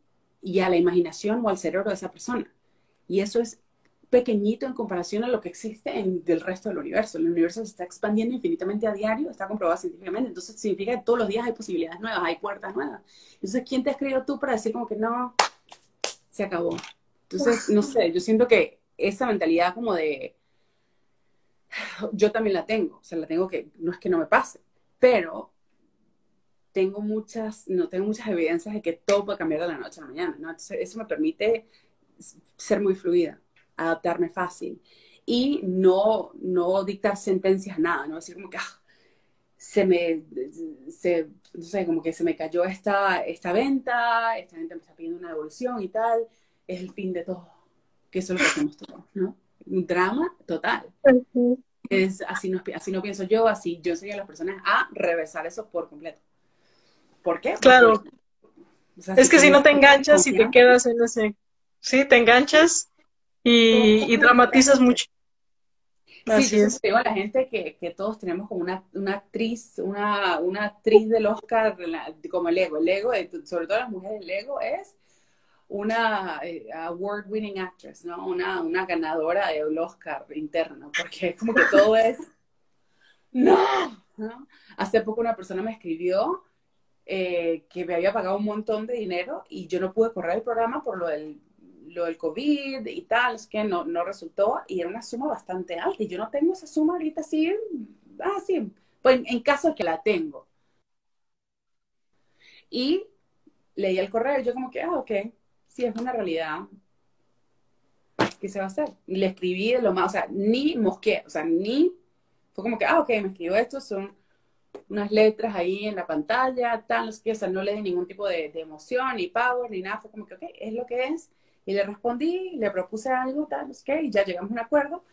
y a la imaginación o al cerebro de esa persona. Y eso es pequeñito en comparación a lo que existe en el resto del universo. El universo se está expandiendo infinitamente a diario, está comprobado científicamente, entonces significa que todos los días hay posibilidades nuevas, hay puertas nuevas. Entonces, ¿quién te ha escrito tú para decir como que no, se acabó? Entonces, no sé, yo siento que esa mentalidad como de, yo también la tengo, o sea, la tengo que, no es que no me pase, pero tengo muchas, no tengo muchas evidencias de que todo puede cambiar de la noche a la mañana, ¿no? Entonces, eso me permite ser muy fluida adaptarme fácil y no, no dictar sentencias, nada, no decir como que ah, se me, se, no sé, como que se me cayó esta, esta venta, esta venta me está pidiendo una devolución y tal, es el fin de todo, que eso es lo que hacemos todos, ¿no? Un drama total. Es, así, no, así no pienso yo, así yo enseño a las personas a reversar eso por completo. ¿Por qué? claro. es que si no te enganchas y te quedas en ese... Sí, te enganchas y, dramatizas mucho. Así es. Digo a la gente que, que, todos tenemos como una, una actriz, una, una, actriz del Oscar como el ego. El ego, sobre todo las mujeres, el ego es una eh, award winning actress, ¿no? Una, una ganadora del Oscar interno, porque como que todo es no, no. Hace poco una persona me escribió eh, que me había pagado un montón de dinero y yo no pude correr el programa por lo del lo del COVID y tal, es que no, no resultó y era una suma bastante alta y yo no tengo esa suma ahorita así, ah, sí, pues en, caso de que la tengo. Y leí el correo y yo como que, ah, ok, sí, es una realidad. ¿Qué se va a hacer? Y le escribí de lo más, o sea, ni mosqué, o sea, ni, fue como que, ah, ok, me escribió esto, son unas letras ahí en la pantalla, tal, no sé o sea, no le di ningún tipo de, de emoción, ni power, ni nada, fue como que, ok, es lo que es, Y le respondí, le propuse algo, tal, no y ya llegamos a un acuerdo.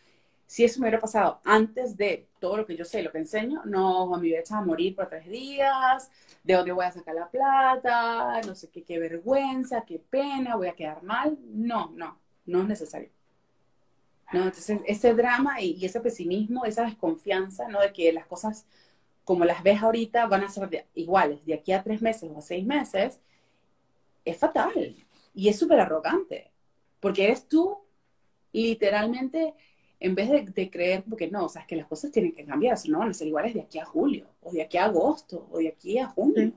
Si eso me hubiera pasado antes de todo lo que yo sé, lo que enseño, no, me hubiera echado a morir por tres días, de dónde voy a sacar la plata, no sé qué, qué vergüenza, qué pena, voy a quedar mal. No, no, no es necesario. ¿no? Entonces, ese drama y, ese pesimismo, esa desconfianza, ¿no? De que las cosas como las ves ahorita van a ser iguales de aquí a tres meses o a seis meses, es fatal y es súper arrogante, porque eres tú literalmente, en vez de, creer, porque no, o sea, es que las cosas tienen que cambiar, si no van a ser iguales de aquí a julio, o de aquí a agosto, o de aquí a junio.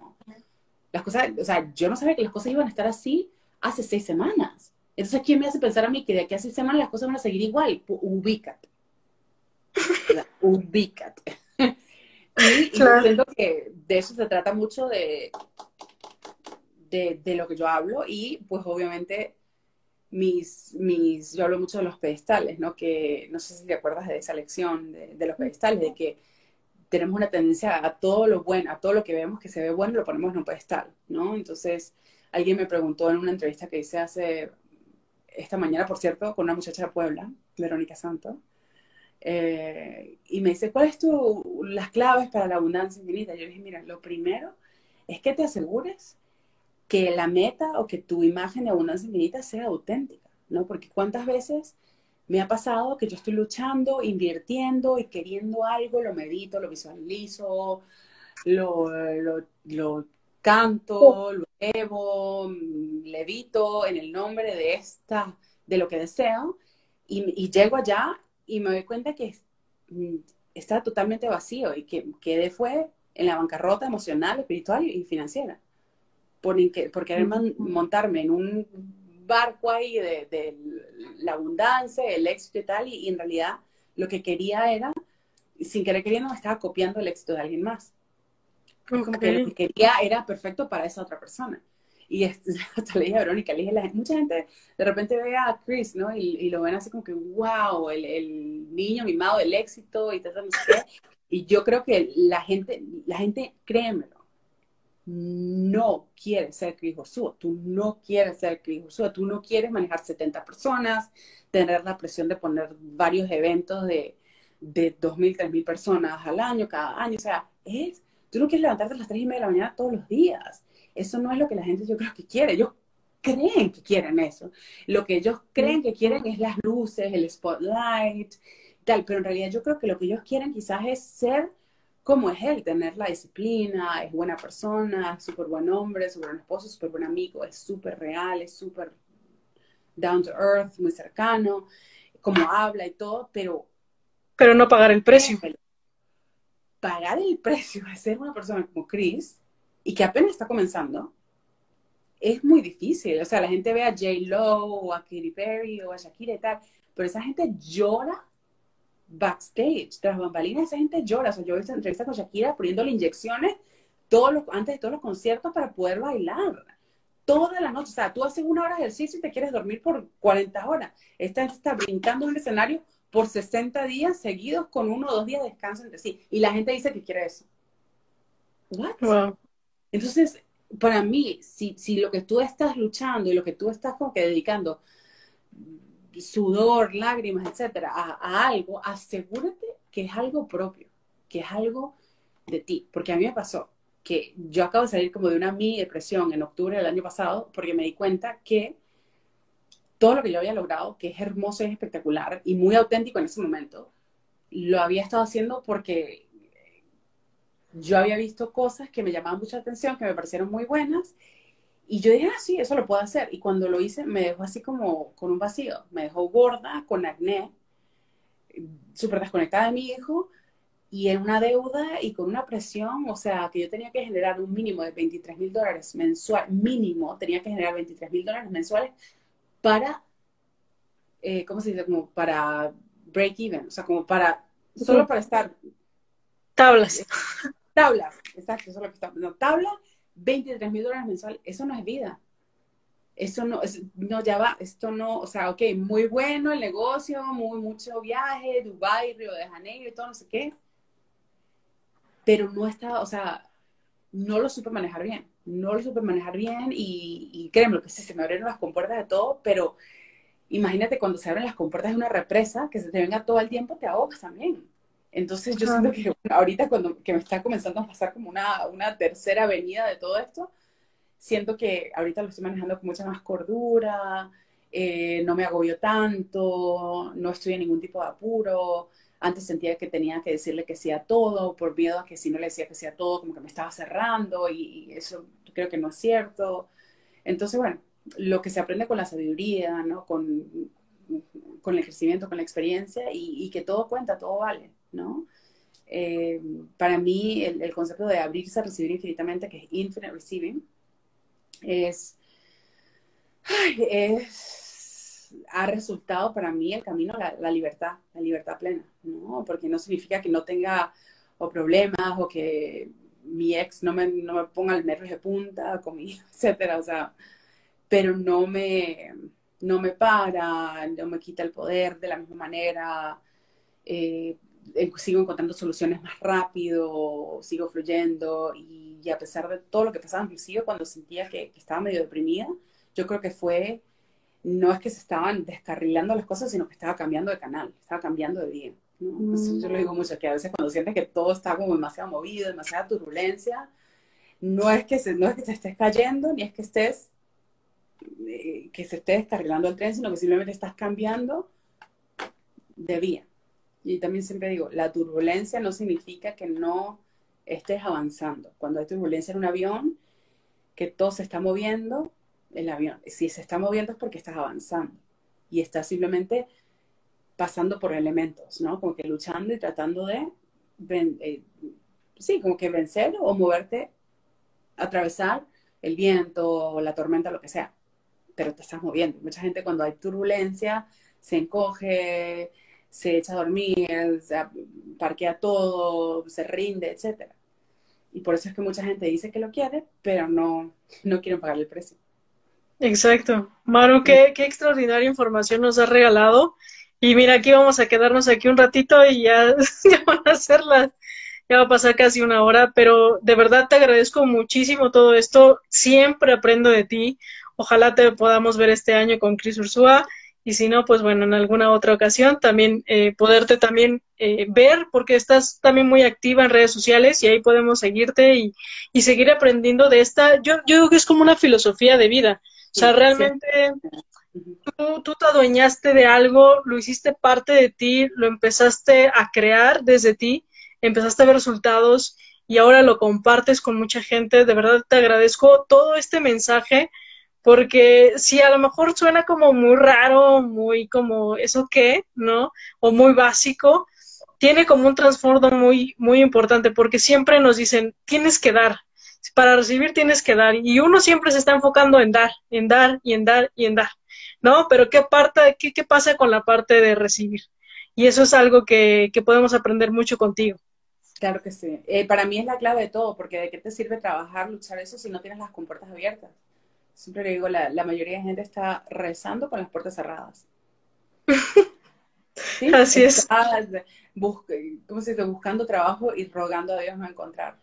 Las cosas, o sea, yo no sabía que las cosas iban a estar así hace seis semanas. Entonces, ¿quién me hace pensar a mí que de aquí a seis semanas las cosas van a seguir igual? Ubícate. Ubícate. y, yo siento que de eso se trata mucho de, de, de, lo que yo hablo y pues obviamente mis, mis, yo hablo mucho de los pedestales, ¿no? Que no sé si te acuerdas de esa lección de, los pedestales, de que tenemos una tendencia a todo lo bueno, a todo lo que vemos que se ve bueno, lo ponemos en un pedestal, ¿no? Entonces, alguien me preguntó en una entrevista que hice hace esta mañana, por cierto, con una muchacha de Puebla, Verónica Santo, eh, y me dice, ¿cuáles tu las claves para la abundancia infinita? Yo le dije, mira, lo primero es que te asegures que la meta o que tu imagen de abundancia infinita sea auténtica, ¿no? Porque cuántas veces me ha pasado que yo estoy luchando, invirtiendo y queriendo algo, lo medito, lo visualizo, lo, lo, lo canto, lo elevo, levito en el nombre de esta, de lo que deseo, y, llego allá y me doy cuenta que mm, está totalmente vacío y que quedé fue en la bancarrota emocional, espiritual y financiera. Por, por querer montarme en un barco ahí de, la abundancia, el éxito y tal, y, en realidad lo que quería era, sin querer queriendo, estaba copiando el éxito de alguien más. Como que lo que quería era perfecto para esa otra persona. Y hasta le dije a Verónica, le dije, mucha gente de repente ve a Chris, ¿no? Y, lo ven así como que, wow, el, el niño mimado del éxito y tal, no sé qué. Y yo creo que la gente, la gente, créemelo, no quiere ser Chris Joshua, tú no quieres ser Chris Joshua, tú no quieres manejar 70 personas, tener la presión de poner varios eventos de, de 2.000, 3.000 personas al año, cada año, o sea, es Tú no quieres levantarte a las 3 y media de la mañana todos los días. Eso no es lo que la gente yo creo que quiere. Ellos creen que quieren eso. Lo que ellos creen que quieren es las luces, el spotlight, tal. Pero en realidad yo creo que lo que ellos quieren quizás es ser como es él, tener la disciplina, es buena persona, es súper buen hombre, súper buen esposo, súper buen amigo, es súper real, es súper down to earth, muy cercano, como habla y todo, pero... Pero no pagar el precio pagar el precio de ser una persona como Chris y que apenas está comenzando, es muy difícil. O sea, la gente ve a J. Lo o a Katy Perry o a Shakira y tal, pero esa gente llora backstage, tras bambalinas, esa gente llora. O sea, yo he visto entrevistas con Shakira poniéndole inyecciones todos los, antes de todos los conciertos para poder bailar. Toda la noche. O sea, tú haces una hora de ejercicio y te quieres dormir por 40 horas. Esta está brincando en el escenario por 60 días seguidos con uno o dos días de descanso entre sí. Y la gente dice que quiere eso. ¿What? Entonces, para mí, si, si lo que tú estás luchando y lo que tú estás como que dedicando sudor, lágrimas, etcétera, a, algo, asegúrate que es algo propio, que es algo de ti. Porque a mí me pasó que yo acabo de salir como de una mi depresión en octubre del año pasado porque me di cuenta que todo lo que yo había logrado, que es hermoso y espectacular y muy auténtico en ese momento, lo había estado haciendo porque yo había visto cosas que me llamaban mucha atención, que me parecieron muy buenas, y yo dije, ah, sí, eso lo puedo hacer. Y cuando lo hice, me dejó así como con un vacío, me dejó gorda, con acné, súper desconectada de mi hijo, y en una deuda y con una presión, o sea, que yo tenía que generar un mínimo de 23 mil dólares mensual, mínimo, tenía que generar 23 mil dólares mensuales para, eh, ¿cómo se dice? Como para break even, o sea, como para, solo para estar. Tablas. Tablas, exacto, eso es lo que está. No, tabla, 23 mil dólares mensual, eso no es vida. Eso no, es, no, ya va, esto no, o sea, ok, muy bueno el negocio, muy mucho viaje, Dubai, Río de Janeiro y todo, no sé qué. Pero no estaba, o sea, no lo supe manejar bien no lo supe manejar bien y, y créeme, que sí, se me abrieron las compuertas de todo, pero imagínate cuando se abren las compuertas de una represa, que se te venga todo el tiempo, te ahogas también. Entonces yo siento que ahorita cuando que me está comenzando a pasar como una, una tercera avenida de todo esto, siento que ahorita lo estoy manejando con mucha más cordura, eh, no me agobio tanto, no estoy en ningún tipo de apuro. Antes sentía que tenía que decirle que sí a todo, por miedo a que si no le decía que sí a todo, como que me estaba cerrando y eso creo que no es cierto. Entonces, bueno, lo que se aprende con la sabiduría, ¿no? Con, con el crecimiento, con la experiencia y, que todo cuenta, todo vale, ¿no? Eh, para mí, el, concepto de abrirse a recibir infinitamente, que es infinite receiving, es ha resultado para mí el camino la, la, libertad, la libertad plena, ¿no? Porque no significa que no tenga o problemas o que mi ex no me, no me ponga el nervio de punta conmigo, etcétera, o sea, pero no me, no me para, no me quita el poder de la misma manera, eh, sigo encontrando soluciones más rápido, sigo fluyendo y, a pesar de todo lo que pasaba, inclusive cuando sentía que, estaba medio deprimida, yo creo que fue, no es que se estaban descarrilando las cosas, sino que estaba cambiando de canal, estaba cambiando de vida. yo lo digo mucho, que a veces cuando sientes que todo está como demasiado movido, demasiada turbulencia, no es que se, no es que te estés cayendo, ni es que estés eh, que se esté descarrilando el tren, sino que simplemente estás cambiando de vía. Y también siempre digo, la turbulencia no significa que no estés avanzando. Cuando hay turbulencia en un avión, que todo se está moviendo, el avión, si se está moviendo es porque estás avanzando y estás simplemente pasando por elementos, ¿no? Como que luchando y tratando de, eh, sí, como que vencer o moverte, atravesar el viento o la tormenta, lo que sea pero te estás moviendo. Mucha gente cuando hay turbulencia se encoge, se echa a dormir, se parquea todo, se rinde, etc. Y por eso es que mucha gente dice que lo quiere, pero no, no quieren pagar el precio. Exacto. Maru, qué, qué extraordinaria información nos has regalado. Y mira, aquí vamos a quedarnos aquí un ratito y ya, ya van a ser las, ya va a pasar casi una hora, pero de verdad te agradezco muchísimo todo esto. Siempre aprendo de ti. Ojalá te podamos ver este año con Cris Ursúa y si no, pues bueno, en alguna otra ocasión también eh, poderte también eh, ver porque estás también muy activa en redes sociales y ahí podemos seguirte y, y seguir aprendiendo de esta, yo, yo creo que es como una filosofía de vida. O sea, realmente tú, tú te adueñaste de algo, lo hiciste parte de ti, lo empezaste a crear desde ti, empezaste a ver resultados y ahora lo compartes con mucha gente. De verdad te agradezco todo este mensaje porque si a lo mejor suena como muy raro, muy como eso qué, ¿no? O muy básico, tiene como un trasfondo muy, muy importante, porque siempre nos dicen, tienes que dar, para recibir tienes que dar, y uno siempre se está enfocando en dar, en dar y en dar y en dar, ¿no? Pero ¿qué, parte, qué, qué pasa con la parte de recibir? Y eso es algo que, que podemos aprender mucho contigo. Claro que sí. Eh, para mí es la clave de todo, porque ¿de qué te sirve trabajar, luchar eso si no tienes las compuertas abiertas? Siempre le digo, la, la mayoría de gente está rezando con las puertas cerradas. Así es. ¿Cómo se dice? Buscando trabajo y rogando a Dios no encontrar.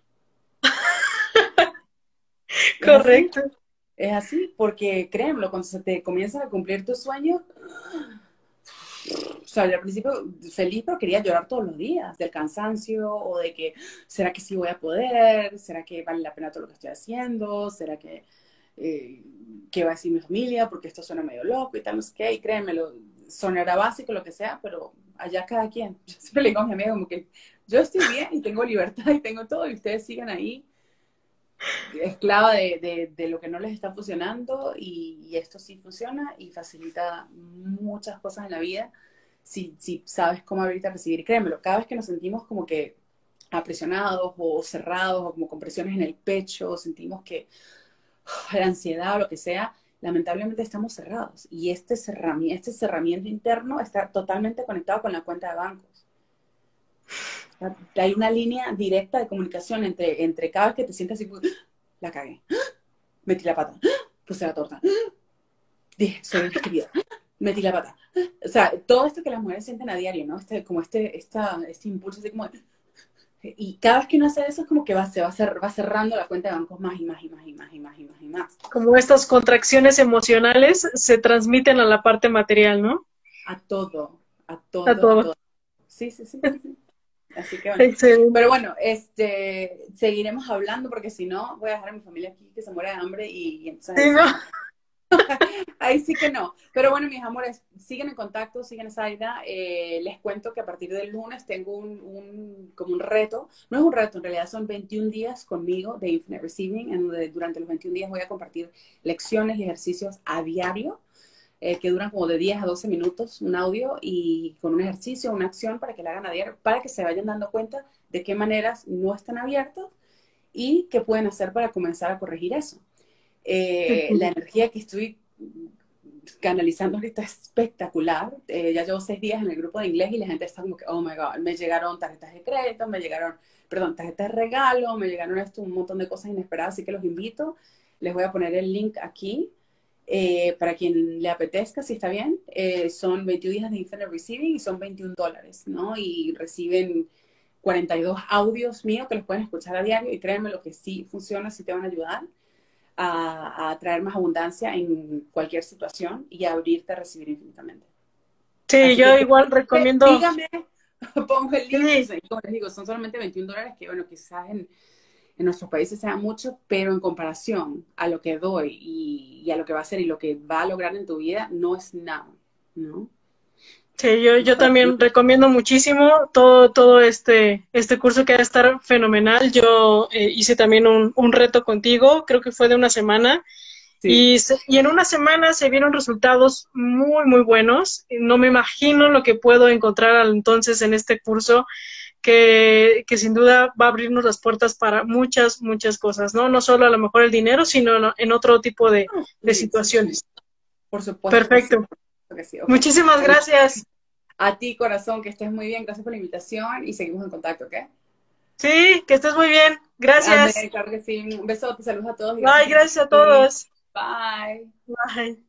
Correcto. Es así, porque créemelo, cuando se te comienzan a cumplir tus sueños, o sea, al principio feliz, pero quería llorar todos los días del cansancio o de que, ¿será que sí voy a poder? ¿Será que vale la pena todo lo que estoy haciendo? ¿Será que eh, qué va a decir mi familia, porque esto suena medio loco y tal, no sé qué, y créemelo, sonará básico, lo que sea, pero allá cada quien. Yo siempre le digo a mi amiga como que yo estoy bien y tengo libertad y tengo todo, y ustedes sigan ahí esclava de, de, lo que no les está funcionando y, esto sí funciona y facilita muchas cosas en la vida si, si sabes cómo abrirte a recibir. Créemelo, cada vez que nos sentimos como que apresionados o cerrados o como con presiones en el pecho, sentimos que la ansiedad o lo que sea, lamentablemente estamos cerrados. Y este cerramiento, este cerramiento interno está totalmente conectado con la cuenta de bancos. Hay una línea directa de comunicación entre, entre cada vez que te sientes así, la cagué, metí la pata, puse la torta, dije, soy escribida, metí la pata. O sea, todo esto que las mujeres sienten a diario, ¿no? Este, como este, esta, este impulso así como, Y cada vez que uno hace eso es como que va, se va, va cerrando la cuenta de bancos más y más y más y más y más y más y más. Como estas contracciones emocionales se transmiten a la parte material, ¿no? A todo, a todo. A todo. Sí, sí, sí. Así que bueno. Pero bueno, este, seguiremos hablando porque si no voy a dejar a mi familia aquí que se muere de hambre y, entonces... Ahí sí que no. Pero bueno, mis amores, siguen en contacto, siguen esa idea. Eh, les cuento que a partir del lunes tengo un, como un reto. No es un reto, en realidad son 21 días conmigo de Infinite Receiving, en donde durante los 21 días voy a compartir lecciones y ejercicios a diario. Eh, que duran como de 10 a 12 minutos, un audio y con un ejercicio, una acción para que la hagan a diario, para que se vayan dando cuenta de qué maneras no están abiertos y qué pueden hacer para comenzar a corregir eso. Eh, la energía que estoy canalizando ahorita es espectacular. Eh, ya llevo seis días en el grupo de inglés y la gente está como que, oh my god, me llegaron tarjetas de crédito, me llegaron, perdón, tarjetas de regalo, me llegaron esto, un montón de cosas inesperadas, así que los invito. Les voy a poner el link aquí eh, para quien le apetezca, si está bien. son 21 días de Infinite Receiving y son 21 dólares, ¿no? Y reciben 42 audios míos que los pueden escuchar a diario y créanme lo que sí funciona, sí te van a ayudar a, traer más abundancia en cualquier situación y a abrirte a recibir infinitamente. Sí, yo igual recomiendo. Dígame, pongo el link. Como les digo, son solamente 21 dólares, que bueno, quizás en, en nuestros países sea mucho, pero en comparación a lo que doy y, y, a lo que va a ser y lo que va a lograr en tu vida, no es nada, ¿no? Sí, yo, yo también recomiendo muchísimo todo, todo este, este curso que va a estar fenomenal. Yo eh, hice también un, un, reto contigo, creo que fue de una semana, y, y, en una semana se vieron resultados muy, muy buenos. No me imagino lo que puedo encontrar entonces en este curso, que, que sin duda va a abrirnos las puertas para muchas, muchas cosas, ¿no? No solo a lo mejor el dinero, sino en otro tipo de, de situaciones. Por supuesto. Perfecto. Muchísimas gracias. A ti, corazón, que estés muy bien. Gracias por la invitación y seguimos en contacto, ¿ok? Sí, que estés muy bien. Gracias. claro que sí. Un besote, saludos a todos. Bye, gracias a todos. Bye. Bye.